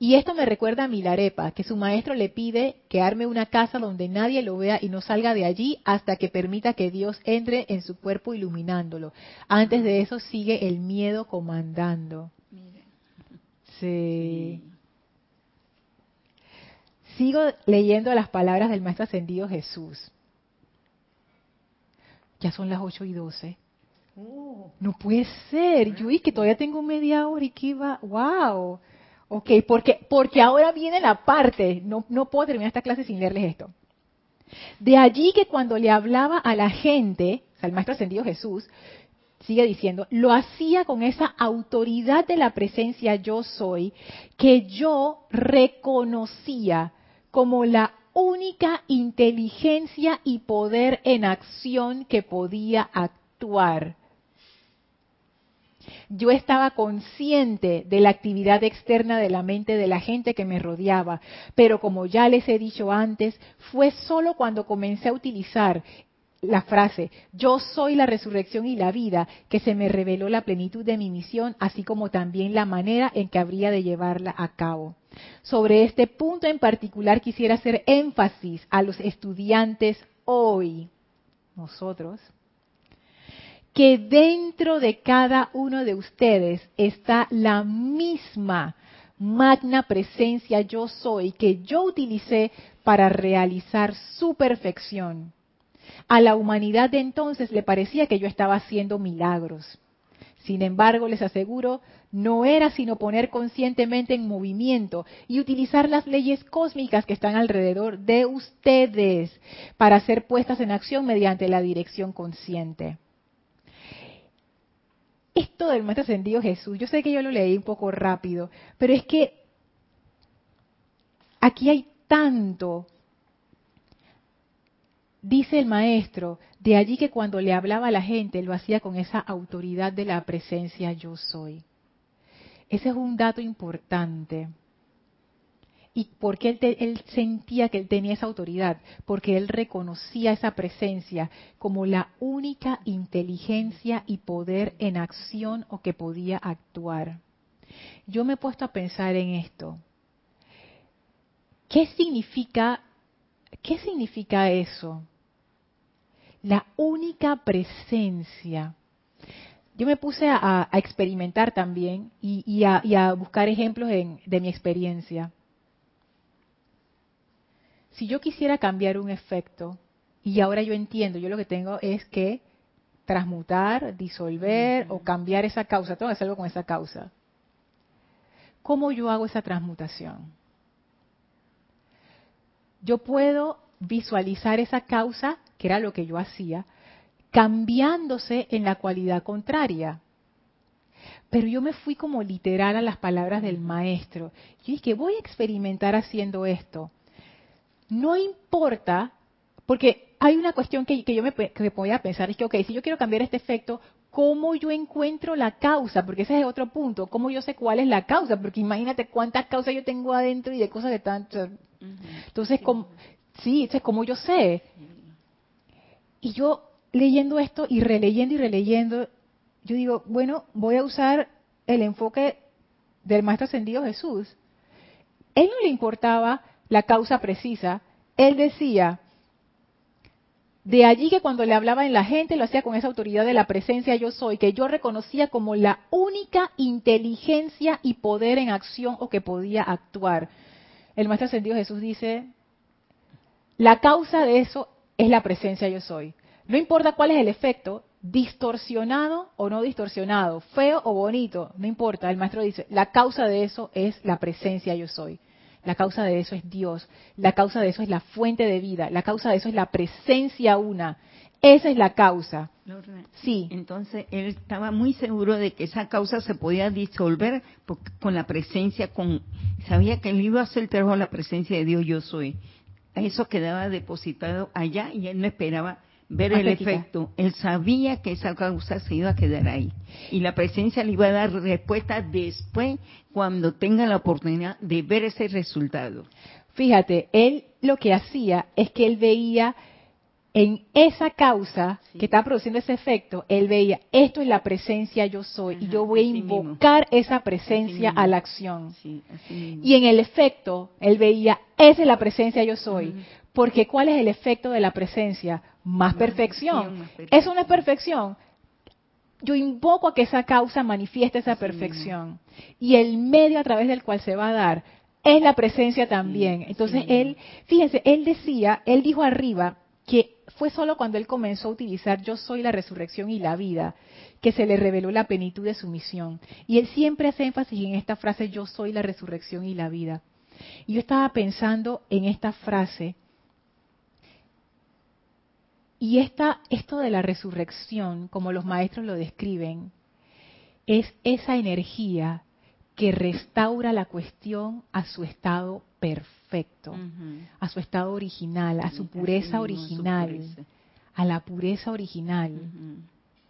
y esto me recuerda a Milarepa, que su maestro le pide que arme una casa donde nadie lo vea y no salga de allí hasta que permita que Dios entre en su cuerpo iluminándolo. Antes de eso sigue el miedo comandando. Sí. Sigo leyendo las palabras del Maestro Ascendido Jesús. Ya son las 8 y 12. No puede ser, yo y que todavía tengo media hora y que va, wow. Ok, porque, porque ahora viene la parte, no, no puedo terminar esta clase sin leerles esto. De allí que cuando le hablaba a la gente, el Maestro Ascendido Jesús, sigue diciendo, lo hacía con esa autoridad de la presencia yo soy, que yo reconocía como la única inteligencia y poder en acción que podía actuar yo estaba consciente de la actividad externa de la mente de la gente que me rodeaba, pero como ya les he dicho antes, fue solo cuando comencé a utilizar la frase, yo soy la resurrección y la vida, que se me reveló la plenitud de mi misión, así como también la manera en que habría de llevarla a cabo. Sobre este punto en particular quisiera hacer énfasis a los estudiantes hoy, nosotros, que dentro de cada uno de ustedes está la misma magna presencia yo soy que yo utilicé para realizar su perfección. A la humanidad de entonces le parecía que yo estaba haciendo milagros. Sin embargo, les aseguro, no era sino poner conscientemente en movimiento y utilizar las leyes cósmicas que están alrededor de ustedes para ser puestas en acción mediante la dirección consciente esto del maestro ascendido Jesús, yo sé que yo lo leí un poco rápido, pero es que aquí hay tanto. Dice el maestro, de allí que cuando le hablaba a la gente lo hacía con esa autoridad de la presencia yo soy. Ese es un dato importante. ¿Y por qué él, sentía que él tenía esa autoridad? Porque él reconocía esa presencia como la única inteligencia y poder en acción o que podía actuar. Yo me he puesto a pensar en esto. ¿Qué significa, qué significa eso? La única presencia. Yo me puse a, experimentar también y, a, buscar ejemplos de mi experiencia si yo quisiera cambiar un efecto, y ahora yo entiendo, yo lo que tengo es que transmutar, disolver o cambiar esa causa, tengo que hacer algo con esa causa. ¿Cómo yo hago esa transmutación? yo puedo visualizar esa causa, que era lo que yo hacía, cambiándose en la cualidad contraria. Pero yo me fui como literal a las palabras del maestro. Yo dije, voy a experimentar haciendo esto. No importa, porque hay una cuestión que, yo me, que voy a pensar, es que, ok, si yo quiero cambiar este efecto, ¿cómo yo encuentro la causa? Porque ese es otro punto, ¿cómo yo sé cuál es la causa? Porque imagínate cuántas causas yo tengo adentro y de cosas de tanto. Entonces, sí, es como yo sé. Y yo leyendo esto y releyendo y releyendo, yo digo, bueno, voy a usar el enfoque del Maestro Ascendido Jesús. Él no le importaba la causa precisa. Él decía, de allí que cuando le hablaba en la gente lo hacía con esa autoridad de la presencia yo soy, que yo reconocía como la única inteligencia y poder en acción o que podía actuar. El Maestro Ascendido Jesús dice, la causa de eso es la presencia yo soy. No importa cuál es el efecto, distorsionado o no distorsionado, feo o bonito, no importa. El maestro dice, la causa de eso es la presencia yo soy. La causa de eso es Dios. La causa de eso es la fuente de vida. La causa de eso es la presencia una. Esa es la causa. sí. Entonces él estaba muy seguro de que esa causa se podía disolver con la presencia, con sabía que él iba a el trabajo la presencia de Dios yo soy. Eso quedaba depositado allá y él no esperaba ver el efecto. Él sabía que esa causa se iba a quedar ahí. Y la presencia le iba a dar respuesta después, cuando tenga la oportunidad de ver ese resultado. Fíjate, él lo que hacía es que él veía en esa causa que está produciendo ese efecto, él veía, esto es la presencia yo soy, y yo voy a invocar esa presencia a la acción. y en el efecto, él veía, esa es la presencia yo soy. Porque ¿cuál es el efecto de la presencia? Más, perfección. Eso no es perfección. Yo invoco a que esa causa manifieste esa perfección. Y el medio a través del cual se va a dar es la presencia también. Entonces él, fíjense, él decía, él dijo arriba que fue solo cuando él comenzó a utilizar yo soy la resurrección y la vida que se le reveló la plenitud de su misión. Y él siempre hace énfasis en esta frase yo soy la resurrección y la vida. Y yo estaba pensando en esta frase y esta, esto de la resurrección, como los maestros lo describen, es esa energía que restaura la cuestión a su estado perfecto, a su estado original, a su pureza original, a la pureza original,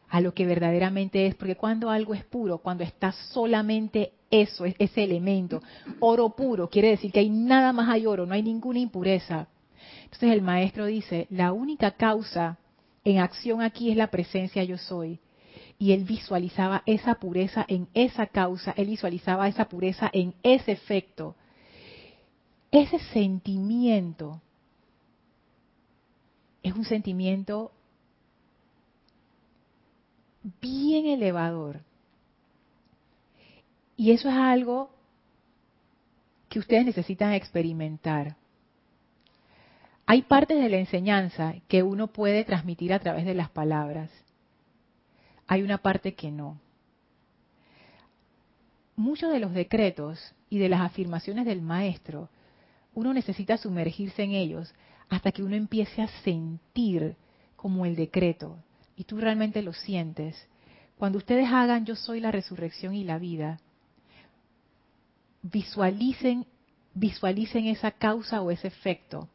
a lo que verdaderamente es, porque cuando algo es puro, cuando está solamente eso, ese elemento, oro puro, quiere decir que hay nada más hay oro, no hay ninguna impureza. Entonces el maestro dice, la única causa en acción aquí es la presencia yo soy. Y él visualizaba esa pureza en esa causa, él visualizaba esa pureza en ese efecto. Ese sentimiento es un sentimiento bien elevador. Y eso es algo que ustedes necesitan experimentar. Hay partes de la enseñanza que uno puede transmitir a través de las palabras. Hay una parte que no. Muchos de los decretos y de las afirmaciones del maestro, uno necesita sumergirse en ellos hasta que uno empiece a sentir como el decreto. Y tú realmente lo sientes. Cuando ustedes hagan yo soy la resurrección y la vida, visualicen, visualicen esa causa o ese efecto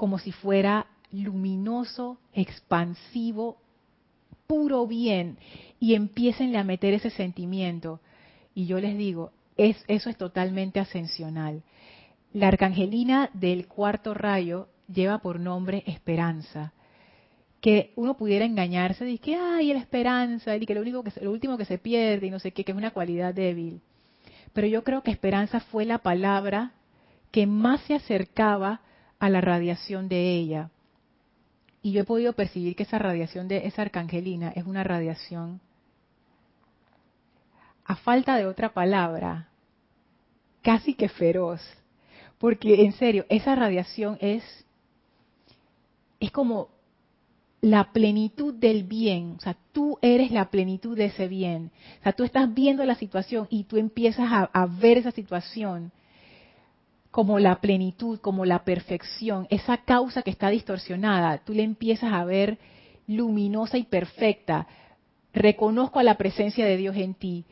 como si fuera luminoso, expansivo, puro bien, y empiecen a meter ese sentimiento. Y yo les digo, es, eso es totalmente ascensional. La arcangelina del cuarto rayo lleva por nombre esperanza. Que uno pudiera engañarse de que, ay, la esperanza, y que lo, único que lo último que se pierde y no sé qué, que es una cualidad débil. Pero yo creo que esperanza fue la palabra que más se acercaba a la radiación de ella. Y yo he podido percibir que esa radiación de esa arcangelina es una radiación, a falta de otra palabra, casi que feroz. Porque en serio, esa radiación es, es como la plenitud del bien. O sea, tú eres la plenitud de ese bien. O sea, tú estás viendo la situación y tú empiezas a, a ver esa situación como la plenitud, como la perfección, esa causa que está distorsionada, tú le empiezas a ver luminosa y perfecta. Reconozco a la presencia de Dios en ti.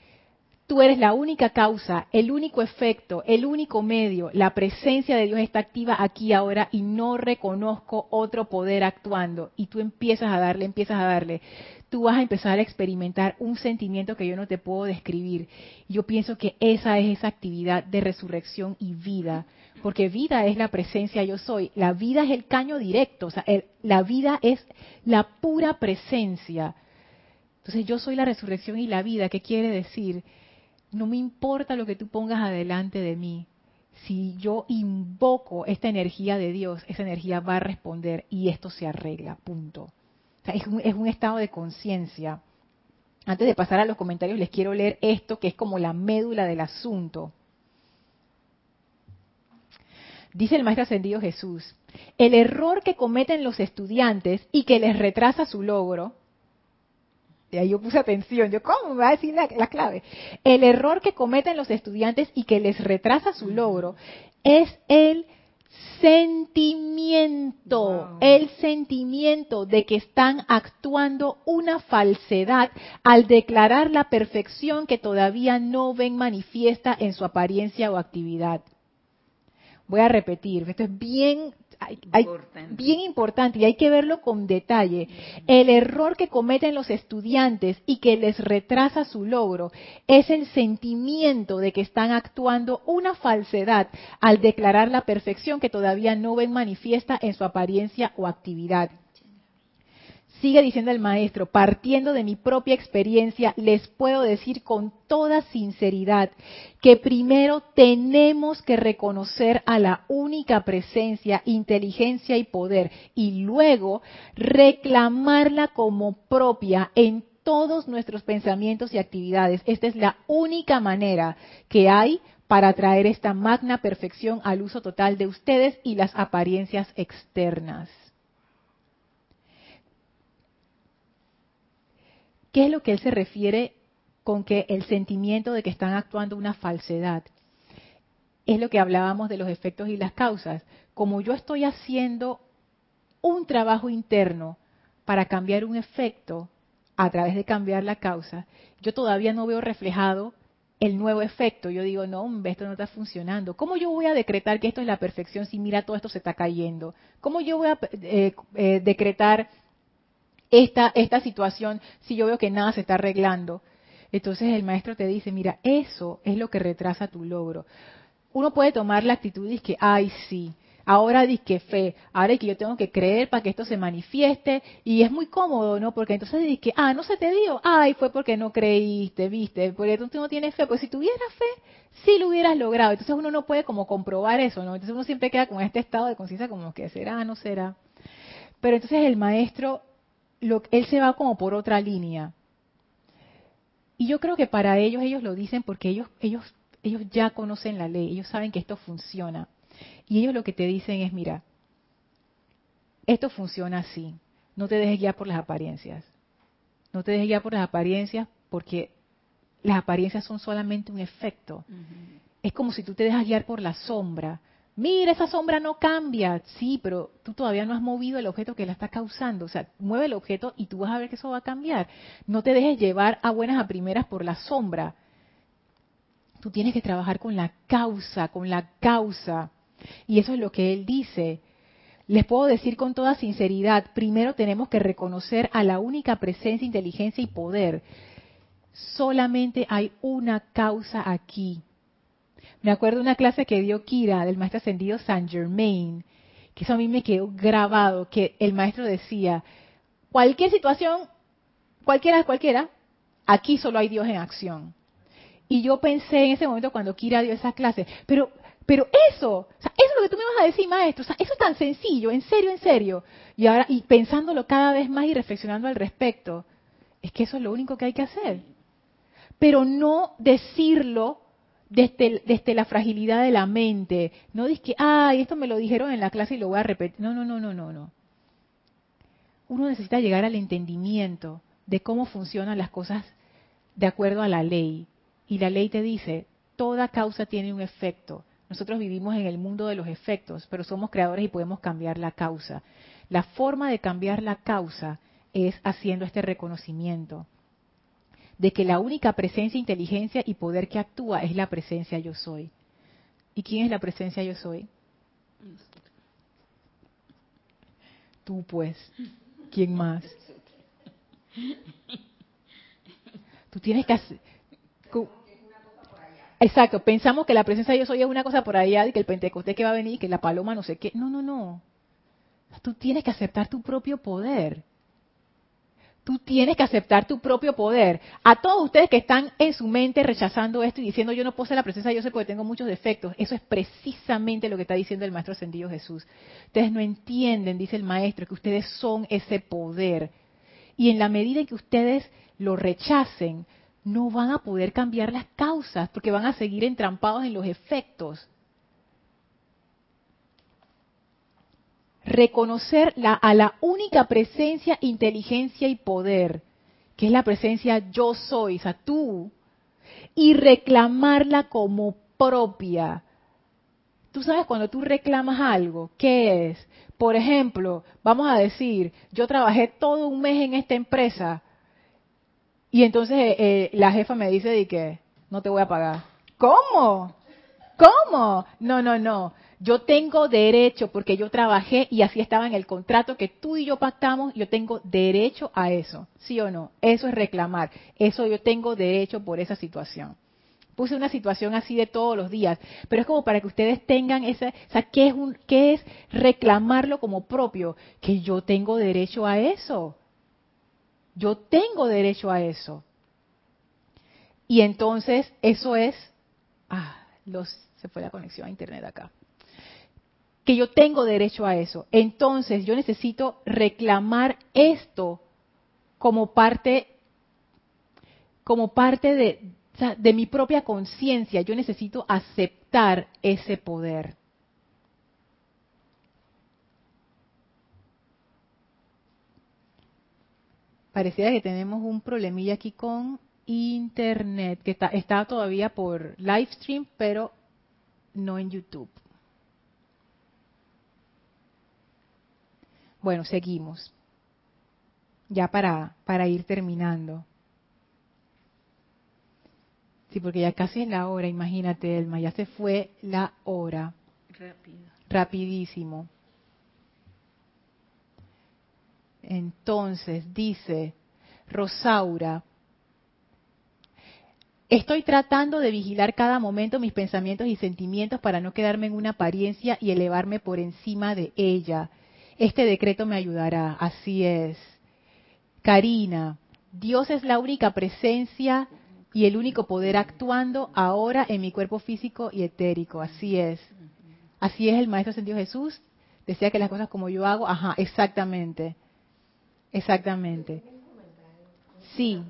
Tú eres la única causa, el único efecto, el único medio. La presencia de Dios está activa aquí ahora y no reconozco otro poder actuando. Y tú empiezas a darle, empiezas a darle. Tú vas a empezar a experimentar un sentimiento que yo no te puedo describir. Yo pienso que esa es esa actividad de resurrección y vida. Porque vida es la presencia yo soy. La vida es el caño directo. O sea, la vida es la pura presencia. Entonces yo soy la resurrección y la vida. ¿Qué quiere decir? No me importa lo que tú pongas adelante de mí. Si yo invoco esta energía de Dios, esa energía va a responder y esto se arregla, punto. es, un, es un estado de conciencia. Antes de pasar a los comentarios, les quiero leer esto que es como la médula del asunto. Dice el Maestro Ascendido Jesús, el error que cometen los estudiantes y que les retrasa su logro, y ahí yo puse atención, yo, ¿cómo me va a decir la, clave? El error que cometen los estudiantes y que les retrasa su logro es el sentimiento, el sentimiento de que están actuando una falsedad al declarar la perfección que todavía no ven manifiesta en su apariencia o actividad. Voy a repetir, esto es bien bien importante y hay que verlo con detalle. El error que cometen los estudiantes y que les retrasa su logro es el sentimiento de que están actuando una falsedad al declarar la perfección que todavía no ven manifiesta en su apariencia o actividad. Sigue diciendo el maestro, partiendo de mi propia experiencia, les puedo decir con toda sinceridad que primero tenemos que reconocer a la única presencia, inteligencia y poder y luego reclamarla como propia en todos nuestros pensamientos y actividades. Esta es la única manera que hay para traer esta magna perfección al uso total de ustedes y las apariencias externas. ¿Qué es lo que él se refiere con que el sentimiento de que están actuando una falsedad? Es lo que hablábamos de los efectos y las causas. Como yo estoy haciendo un trabajo interno para cambiar un efecto a través de cambiar la causa, yo todavía no veo reflejado el nuevo efecto. Yo digo, no, hombre, esto no está funcionando. ¿Cómo yo voy a decretar que esto es la perfección si mira todo esto se está cayendo? ¿Cómo yo voy a eh, eh, decretar esta, esta situación si yo veo que nada se está arreglando? Entonces el maestro te dice, mira, eso es lo que retrasa tu logro. Uno puede tomar la actitud y que, ay, sí, ahora di que fe, ahora es que yo tengo que creer para que esto se manifieste y es muy cómodo, ¿no? Porque entonces di que, ah, no se te dio, ay, fue porque no creíste, viste, porque tú no tienes fe, pues si tuvieras fe, sí lo hubieras logrado. Entonces uno no puede como comprobar eso, ¿no? Entonces uno siempre queda con este estado de conciencia como que será, no será. Pero entonces el maestro él se va como por otra línea. Y yo creo que para ellos, ellos lo dicen porque ellos, ellos, ellos ya conocen la ley, ellos saben que esto funciona. Y ellos lo que te dicen es, mira, esto funciona así. No te dejes guiar por las apariencias. No te dejes guiar por las apariencias porque las apariencias son solamente un efecto. Es como si tú te dejas guiar por la sombra mira, esa sombra no cambia. Sí, pero tú todavía no has movido el objeto que la está causando. O sea, mueve el objeto y tú vas a ver que eso va a cambiar. No te dejes llevar a buenas a primeras por la sombra. Tú tienes que trabajar con la causa, con la causa. Y eso es lo que él dice. Les puedo decir con toda sinceridad, primero tenemos que reconocer a la única presencia, inteligencia y poder. Solamente hay una causa aquí me acuerdo una clase que dio Kira del maestro ascendido Saint Germain, que eso a mí me quedó grabado, que el maestro decía, cualquier situación, cualquiera, cualquiera, aquí solo hay Dios en acción. Y yo pensé en ese momento cuando Kira dio esa clase, pero, pero eso, o sea, eso es lo que tú me vas a decir, maestro, o sea, eso es tan sencillo, en serio, en serio. Y ahora, y pensándolo cada vez más y reflexionando al respecto, es que eso es lo único que hay que hacer. Pero no decirlo desde, la fragilidad de la mente. No dices que, ay, esto me lo dijeron en la clase y lo voy a repetir. No, no, no, no, no, no. Uno necesita llegar al entendimiento de cómo funcionan las cosas de acuerdo a la ley. Y la ley te dice, toda causa tiene un efecto. Nosotros vivimos en el mundo de los efectos, pero somos creadores y podemos cambiar la causa. La forma de cambiar la causa es haciendo este reconocimiento de que la única presencia, inteligencia y poder que actúa es la presencia yo soy. ¿Y quién es la presencia yo soy? Tú pues. ¿Quién más? Tú tienes que hacer... Exacto, pensamos que la presencia de yo soy es una cosa por allá y que el Pentecostés que va a venir, que la paloma no sé qué. No, no, no. Tú tienes que aceptar tu propio poder. Tú tienes que aceptar tu propio poder. A todos ustedes que están en su mente rechazando esto y diciendo yo no puedo ser la presencia yo soy porque tengo muchos defectos, eso es precisamente lo que está diciendo el Maestro Ascendido Jesús. Ustedes no entienden, dice el Maestro, que ustedes son ese poder. Y en la medida en que ustedes lo rechacen, no van a poder cambiar las causas porque van a seguir entrampados en los efectos. Reconocer a la única presencia, inteligencia y poder, que es la presencia yo soy, o sea, tú, y reclamarla como propia. Tú sabes cuando tú reclamas algo, ¿qué es? Por ejemplo, vamos a decir, yo trabajé todo un mes en esta empresa y entonces eh, eh, la jefa me dice de que no te voy a pagar. ¿Cómo? ¿Cómo? No, no, no yo tengo derecho, porque yo trabajé y así estaba en el contrato que tú y yo pactamos, yo tengo derecho a eso, ¿sí o no? Eso es reclamar, eso yo tengo derecho por esa situación. Puse una situación así de todos los días, pero es como para que ustedes tengan esa, o sea, ¿qué es, un, qué es reclamarlo como propio? Que yo tengo derecho a eso. Yo tengo derecho a eso. Y entonces, eso es, ah, los, se fue la conexión a internet acá que yo tengo derecho a eso. Entonces yo necesito reclamar esto como parte, como parte de, mi propia conciencia. Yo necesito aceptar ese poder. Pareciera que tenemos un problemilla aquí con internet, que está, está todavía por live stream, pero no en YouTube. Bueno, seguimos. Ya para, para ir terminando. Sí, porque ya casi es la hora, imagínate, Elma, ya se fue la hora. Rápido. Rapidísimo. Entonces, dice Rosaura, estoy tratando de vigilar cada momento mis pensamientos y sentimientos para no quedarme en una apariencia y elevarme por encima de ella. Este decreto me ayudará, así es. Karina, Dios es la única presencia y el único poder actuando ahora en mi cuerpo físico y etérico, así es. Así es el Maestro Sentido Jesús, decía que las cosas como yo hago, ajá, exactamente, exactamente. Sí.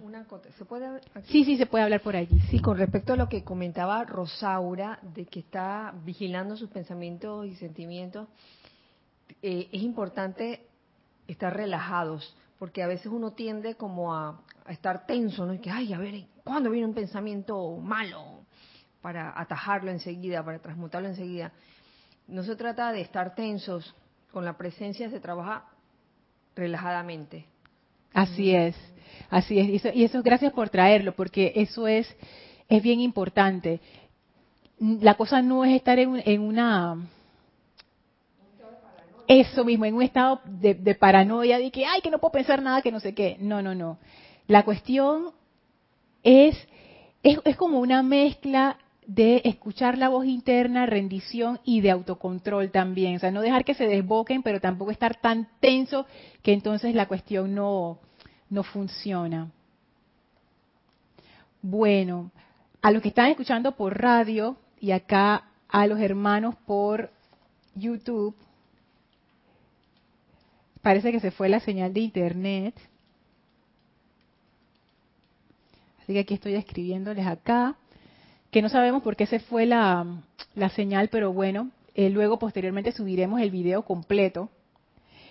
Sí, sí, se puede hablar por allí. Sí, con respecto a lo que comentaba Rosaura, de que está vigilando sus pensamientos y sentimientos, eh, es importante estar relajados, porque a veces uno tiende como a, estar tenso, ¿no? Y que, ay, a ver, ¿cuándo viene un pensamiento malo? Para atajarlo enseguida, para transmutarlo enseguida. No se trata de estar tensos, con la presencia se trabaja relajadamente. Así es, así es. Y eso, y eso gracias por traerlo, porque eso es, es bien importante. La cosa no es estar en una eso mismo, en un estado de, paranoia, de que, ay, que no puedo pensar nada, que no sé qué. No, no, no. La cuestión es, es, es como una mezcla de escuchar la voz interna, rendición y de autocontrol también. O sea, no dejar que se desboquen, pero tampoco estar tan tenso que entonces la cuestión no, no funciona. Bueno, a los que están escuchando por radio y acá a los hermanos por YouTube, Parece que se fue la señal de internet. Así que aquí estoy escribiéndoles acá, que no sabemos por qué se fue la, señal, pero bueno, eh, luego posteriormente subiremos el video completo.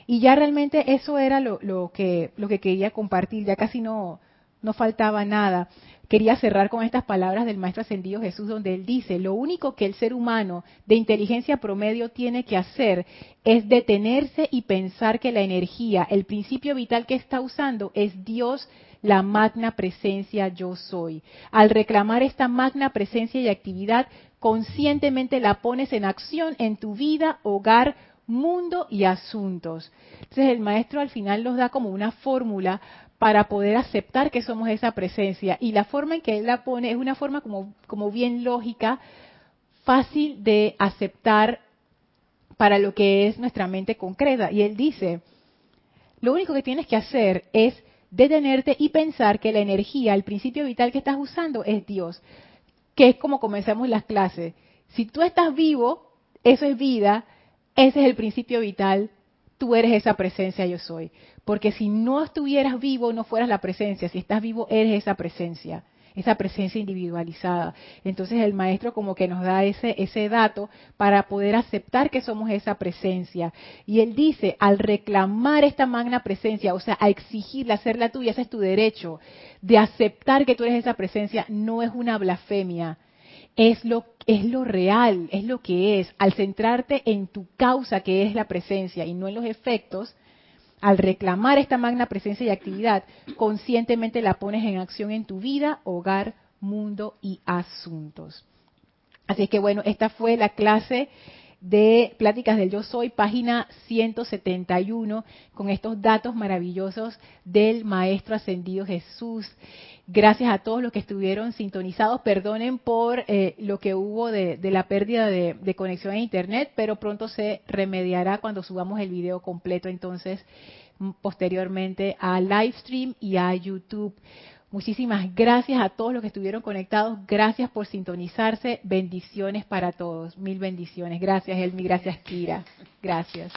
Y ya realmente eso era lo, que, lo que quería compartir, ya casi no, no faltaba nada. Quería cerrar con estas palabras del Maestro Ascendido Jesús, donde él dice, lo único que el ser humano de inteligencia promedio tiene que hacer es detenerse y pensar que la energía, el principio vital que está usando es Dios, la magna presencia yo soy. Al reclamar esta magna presencia y actividad, conscientemente la pones en acción en tu vida, hogar, mundo y asuntos. Entonces el maestro al final nos da como una fórmula para poder aceptar que somos esa presencia. Y la forma en que él la pone es una forma como, como bien lógica, fácil de aceptar para lo que es nuestra mente concreta. Y él dice, lo único que tienes que hacer es detenerte y pensar que la energía, el principio vital que estás usando es Dios, que es como comenzamos las clases. Si tú estás vivo, eso es vida, ese es el principio vital, tú eres esa presencia yo soy. Porque si no estuvieras vivo, no fueras la presencia. Si estás vivo, eres esa presencia, esa presencia individualizada. Entonces el maestro como que nos da ese, ese dato para poder aceptar que somos esa presencia. Y él dice, al reclamar esta magna presencia, o sea, a exigirla, hacerla tuya, ese es tu derecho, de aceptar que tú eres esa presencia, no es una blasfemia, es lo, es lo real, es lo que es. Al centrarte en tu causa, que es la presencia, y no en los efectos, al reclamar esta magna presencia y actividad, conscientemente la pones en acción en tu vida, hogar, mundo y asuntos. Así que bueno, esta fue la clase de Pláticas del Yo Soy, página 171, con estos datos maravillosos del Maestro Ascendido Jesús. Gracias a todos los que estuvieron sintonizados. Perdonen por eh, lo que hubo de, la pérdida de, de, conexión a Internet, pero pronto se remediará cuando subamos el video completo entonces posteriormente a Livestream y a YouTube. Muchísimas gracias a todos los que estuvieron conectados. Gracias por sintonizarse. Bendiciones para todos. Mil bendiciones. Gracias, Elmi. Gracias, Kira. Gracias.